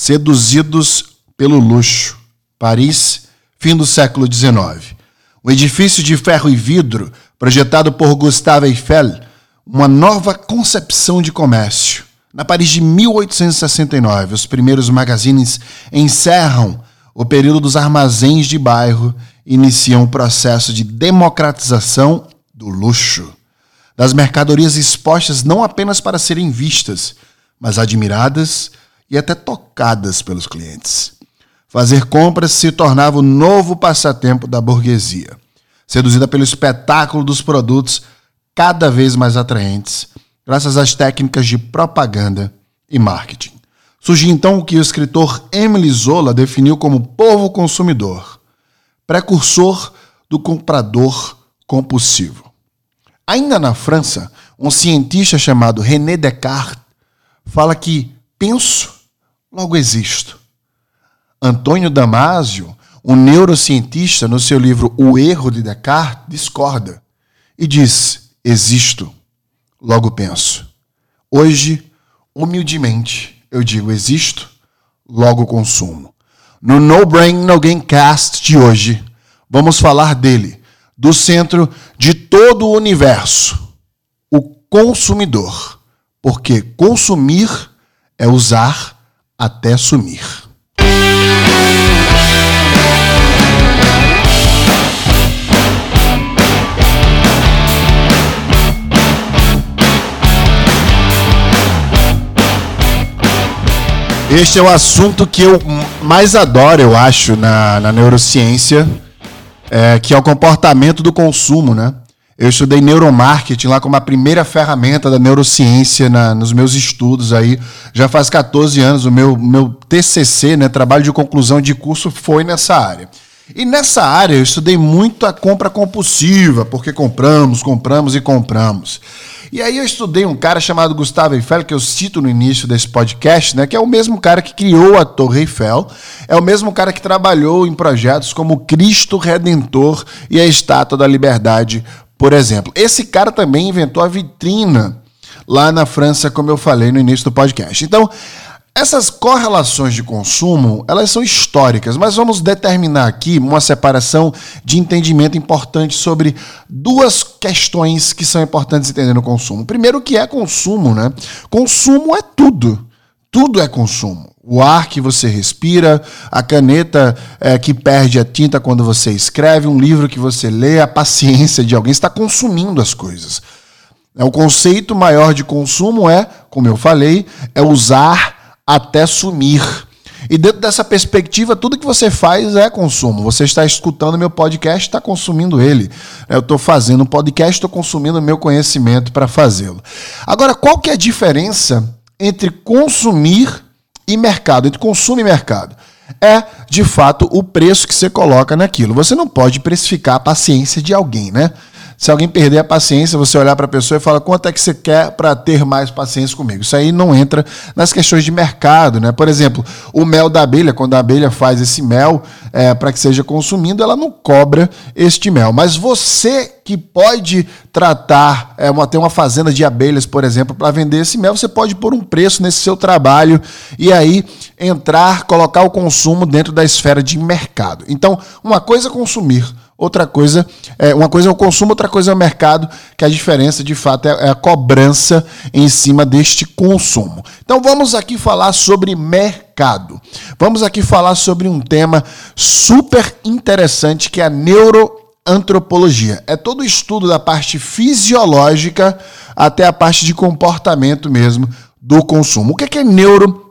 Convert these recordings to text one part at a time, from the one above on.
Seduzidos pelo luxo. Paris, fim do século XIX. Um edifício de ferro e vidro, projetado por Gustave Eiffel, uma nova concepção de comércio. Na Paris de 1869, os primeiros magazines encerram o período dos armazéns de bairro e iniciam o processo de democratização do luxo, das mercadorias expostas não apenas para serem vistas, mas admiradas e até tocadas pelos clientes. Fazer compras se tornava o novo passatempo da burguesia, seduzida pelo espetáculo dos produtos cada vez mais atraentes, graças às técnicas de propaganda e marketing. Surgiu então o que o escritor Emily Zola definiu como povo consumidor, precursor do comprador compulsivo. Ainda na França, um cientista chamado René Descartes fala que penso logo existo. Antônio Damasio, um neurocientista, no seu livro O Erro de Descartes, discorda e diz: existo, logo penso. Hoje, humildemente, eu digo existo, logo consumo. No No Brain No Game Cast de hoje, vamos falar dele, do centro de todo o universo, o consumidor. Porque consumir é usar até sumir. Este é o assunto que eu mais adoro, eu acho, na, na neurociência, é, que é o comportamento do consumo, né? Eu estudei neuromarketing lá como a primeira ferramenta da neurociência na, nos meus estudos aí. Já faz 14 anos, o meu, meu TCC, né, trabalho de conclusão de curso, foi nessa área. E nessa área eu estudei muito a compra compulsiva, porque compramos, compramos e compramos. E aí eu estudei um cara chamado Gustavo Eiffel, que eu cito no início desse podcast, né, que é o mesmo cara que criou a Torre Eiffel, é o mesmo cara que trabalhou em projetos como Cristo Redentor e a Estátua da Liberdade por exemplo. Esse cara também inventou a vitrina lá na França, como eu falei no início do podcast. Então, essas correlações de consumo, elas são históricas, mas vamos determinar aqui uma separação de entendimento importante sobre duas questões que são importantes entender no consumo. Primeiro, o que é consumo, né? Consumo é tudo. Tudo é consumo. O ar que você respira, a caneta é, que perde a tinta quando você escreve, um livro que você lê, a paciência de alguém está consumindo as coisas. É, o conceito maior de consumo é, como eu falei, é usar até sumir. E dentro dessa perspectiva, tudo que você faz é consumo. Você está escutando meu podcast, está consumindo ele. Eu estou fazendo um podcast, estou consumindo meu conhecimento para fazê-lo. Agora, qual que é a diferença entre consumir e mercado, entre consumo e mercado. É, de fato, o preço que você coloca naquilo. Você não pode precificar a paciência de alguém, né? Se alguém perder a paciência, você olhar para a pessoa e falar quanto é que você quer para ter mais paciência comigo. Isso aí não entra nas questões de mercado, né? Por exemplo, o mel da abelha, quando a abelha faz esse mel é, para que seja consumido, ela não cobra este mel. Mas você que pode tratar, é, uma, ter uma fazenda de abelhas, por exemplo, para vender esse mel, você pode pôr um preço nesse seu trabalho e aí entrar, colocar o consumo dentro da esfera de mercado. Então, uma coisa é consumir, Outra coisa, é, uma coisa é o consumo, outra coisa é o mercado, que a diferença de fato é, é a cobrança em cima deste consumo. Então vamos aqui falar sobre mercado. Vamos aqui falar sobre um tema super interessante que é a neuroantropologia. É todo o estudo da parte fisiológica até a parte de comportamento mesmo do consumo. O que é, é neuro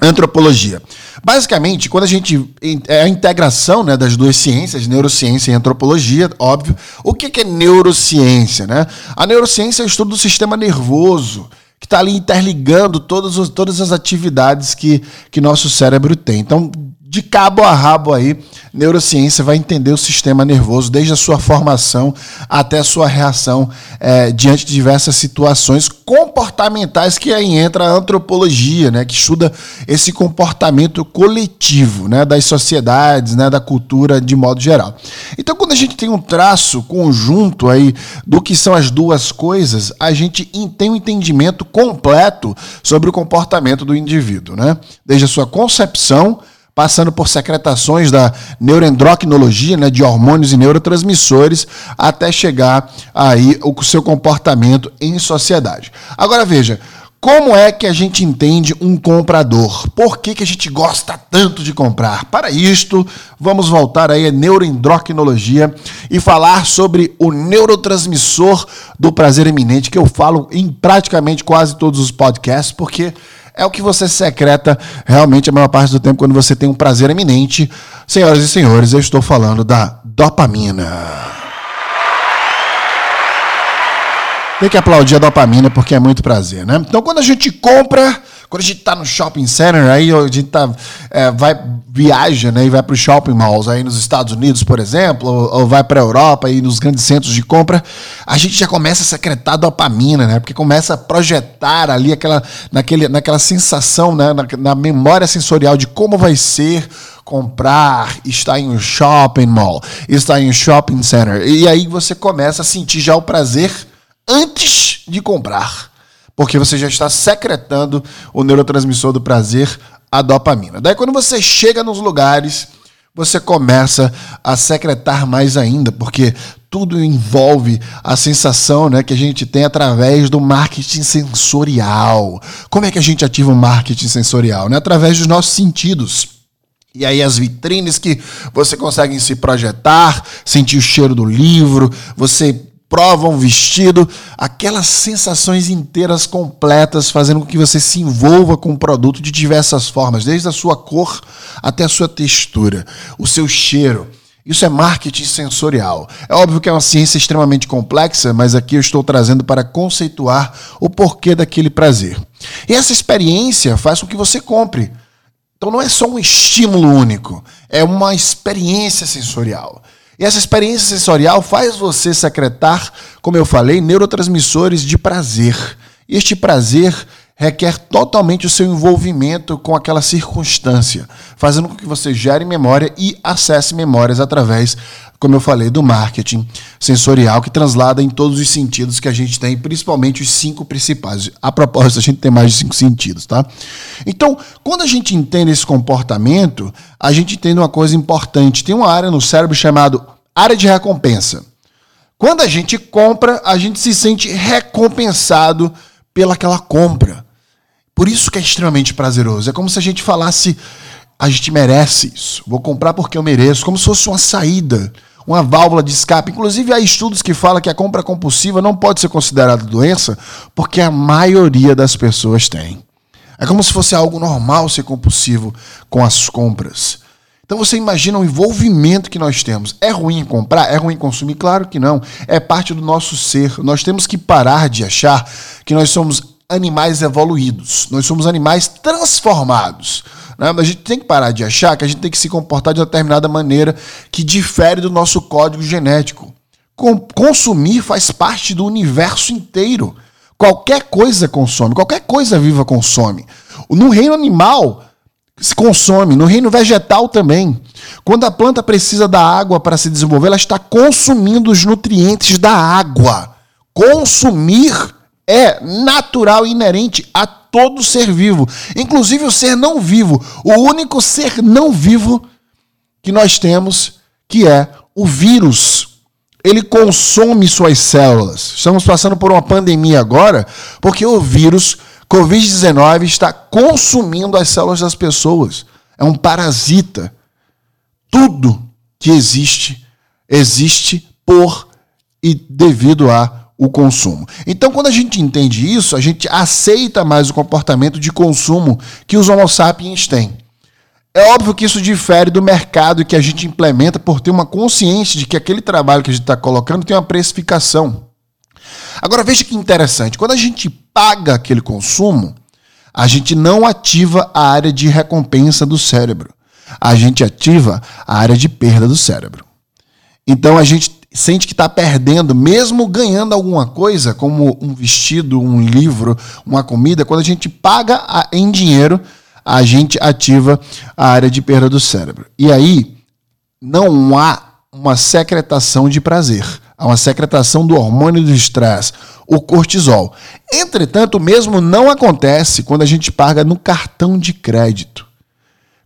Antropologia. Basicamente, quando a gente. É a integração né, das duas ciências, neurociência e antropologia, óbvio. O que é neurociência? Né? A neurociência é o estudo do sistema nervoso, que está ali interligando todas, todas as atividades que, que nosso cérebro tem. Então, de cabo a rabo aí, neurociência vai entender o sistema nervoso, desde a sua formação até a sua reação é, diante de diversas situações comportamentais, que aí entra a antropologia, né, que estuda esse comportamento coletivo né, das sociedades, né, da cultura de modo geral. Então, quando a gente tem um traço conjunto aí do que são as duas coisas, a gente tem um entendimento completo sobre o comportamento do indivíduo, né? desde a sua concepção passando por secretações da neuroendocrinologia, né, de hormônios e neurotransmissores, até chegar aí o seu comportamento em sociedade. Agora veja, como é que a gente entende um comprador? Por que, que a gente gosta tanto de comprar? Para isto, vamos voltar aí à neuroendocrinologia e falar sobre o neurotransmissor do prazer eminente, que eu falo em praticamente quase todos os podcasts, porque é o que você secreta realmente a maior parte do tempo quando você tem um prazer eminente. Senhoras e senhores, eu estou falando da dopamina. Tem que aplaudir a dopamina porque é muito prazer, né? Então, quando a gente compra quando a gente está no shopping center, aí a gente tá, é, vai, viaja né, e vai para os shopping malls aí nos Estados Unidos, por exemplo, ou, ou vai para a Europa e nos grandes centros de compra, a gente já começa a secretar dopamina, né? Porque começa a projetar ali aquela, naquele, naquela sensação, né, na, na memória sensorial de como vai ser comprar, estar em um shopping mall, estar em um shopping center. E aí você começa a sentir já o prazer antes de comprar porque você já está secretando o neurotransmissor do prazer, a dopamina. Daí, quando você chega nos lugares, você começa a secretar mais ainda, porque tudo envolve a sensação né, que a gente tem através do marketing sensorial. Como é que a gente ativa o marketing sensorial? Né? Através dos nossos sentidos. E aí as vitrines que você consegue se projetar, sentir o cheiro do livro, você prova um vestido, aquelas sensações inteiras completas, fazendo com que você se envolva com o produto de diversas formas, desde a sua cor até a sua textura, o seu cheiro. Isso é marketing sensorial. É óbvio que é uma ciência extremamente complexa, mas aqui eu estou trazendo para conceituar o porquê daquele prazer. E essa experiência faz com que você compre. Então não é só um estímulo único, é uma experiência sensorial. E essa experiência sensorial faz você secretar, como eu falei, neurotransmissores de prazer. E este prazer requer totalmente o seu envolvimento com aquela circunstância, fazendo com que você gere memória e acesse memórias através, como eu falei, do marketing sensorial, que translada em todos os sentidos que a gente tem, principalmente os cinco principais. A propósito, a gente tem mais de cinco sentidos, tá? Então, quando a gente entende esse comportamento, a gente entende uma coisa importante. Tem uma área no cérebro chamada área de recompensa. Quando a gente compra, a gente se sente recompensado pelaquela compra. Por isso que é extremamente prazeroso. É como se a gente falasse: a gente merece isso. Vou comprar porque eu mereço, como se fosse uma saída, uma válvula de escape. Inclusive, há estudos que falam que a compra compulsiva não pode ser considerada doença, porque a maioria das pessoas tem. É como se fosse algo normal ser compulsivo com as compras. Então você imagina o envolvimento que nós temos. É ruim comprar? É ruim consumir? Claro que não. É parte do nosso ser. Nós temos que parar de achar que nós somos animais evoluídos, nós somos animais transformados. Né? A gente tem que parar de achar que a gente tem que se comportar de determinada maneira que difere do nosso código genético. Consumir faz parte do universo inteiro. Qualquer coisa consome, qualquer coisa viva consome. No reino animal, se consome, no reino vegetal também. Quando a planta precisa da água para se desenvolver, ela está consumindo os nutrientes da água. Consumir é natural e inerente a todo ser vivo, inclusive o ser não vivo. O único ser não vivo que nós temos, que é o vírus. Ele consome suas células. Estamos passando por uma pandemia agora, porque o vírus Covid-19 está consumindo as células das pessoas. É um parasita. Tudo que existe, existe por e devido a o consumo. Então, quando a gente entende isso, a gente aceita mais o comportamento de consumo que os Homo sapiens têm. É óbvio que isso difere do mercado que a gente implementa por ter uma consciência de que aquele trabalho que a gente está colocando tem uma precificação. Agora veja que interessante, quando a gente paga aquele consumo, a gente não ativa a área de recompensa do cérebro. a gente ativa a área de perda do cérebro. Então a gente sente que está perdendo, mesmo ganhando alguma coisa, como um vestido, um livro, uma comida, quando a gente paga em dinheiro, a gente ativa a área de perda do cérebro. E aí não há uma secretação de prazer, há uma secretação do hormônio do estresse, o cortisol. Entretanto, o mesmo não acontece quando a gente paga no cartão de crédito.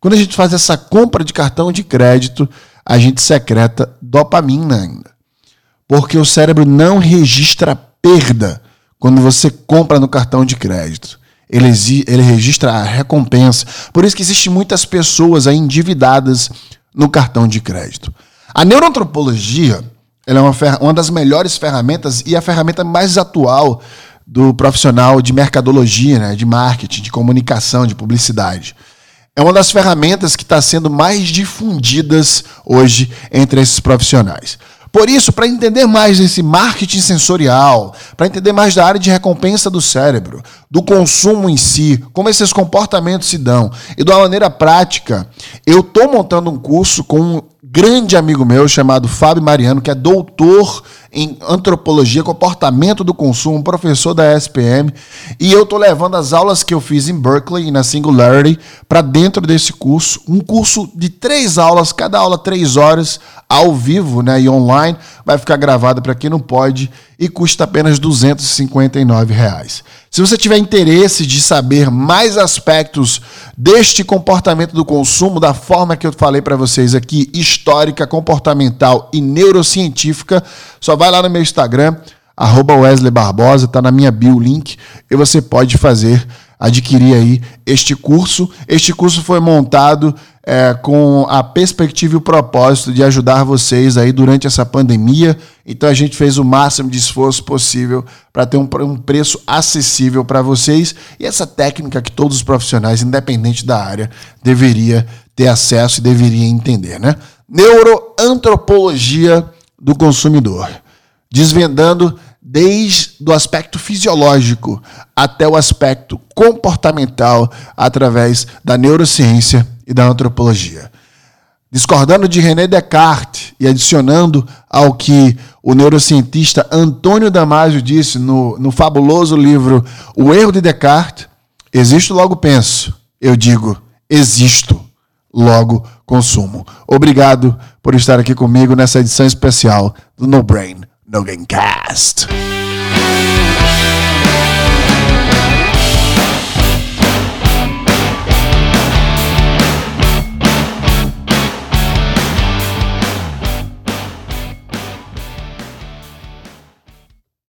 Quando a gente faz essa compra de cartão de crédito, a gente secreta dopamina ainda. Porque o cérebro não registra perda quando você compra no cartão de crédito. Ele, ele registra a recompensa. Por isso que existem muitas pessoas endividadas no cartão de crédito. A neuroantropologia ela é uma, uma das melhores ferramentas e a ferramenta mais atual do profissional de mercadologia, né, de marketing, de comunicação, de publicidade. É uma das ferramentas que está sendo mais difundidas hoje entre esses profissionais. Por isso, para entender mais desse marketing sensorial, para entender mais da área de recompensa do cérebro, do consumo em si, como esses comportamentos se dão e de uma maneira prática, eu estou montando um curso com um grande amigo meu chamado Fábio Mariano, que é doutor em antropologia, comportamento do consumo, professor da SPM, e eu estou levando as aulas que eu fiz em Berkeley, na Singularity, para dentro desse curso, um curso de três aulas, cada aula três horas, ao vivo né, e online, vai ficar gravada para quem não pode e custa apenas 259 reais. Se você tiver interesse de saber mais aspectos deste comportamento do consumo, da forma que eu falei para vocês aqui, histórica, comportamental e neurocientífica, só vai lá no meu Instagram, arroba Wesley Barbosa, está na minha bio link, e você pode fazer, adquirir aí este curso. Este curso foi montado é, com a perspectiva e o propósito de ajudar vocês aí durante essa pandemia. Então a gente fez o máximo de esforço possível para ter um, um preço acessível para vocês e essa técnica que todos os profissionais, independente da área, deveria ter acesso e deveria entender, né? Neuroantropologia do consumidor, desvendando desde o aspecto fisiológico até o aspecto comportamental através da neurociência e da antropologia. Discordando de René Descartes e adicionando ao que o neurocientista Antônio Damasio disse no, no fabuloso livro O Erro de Descartes, existo logo penso, eu digo existo logo consumo. Obrigado por estar aqui comigo nessa edição especial do No Brain No Gamecast.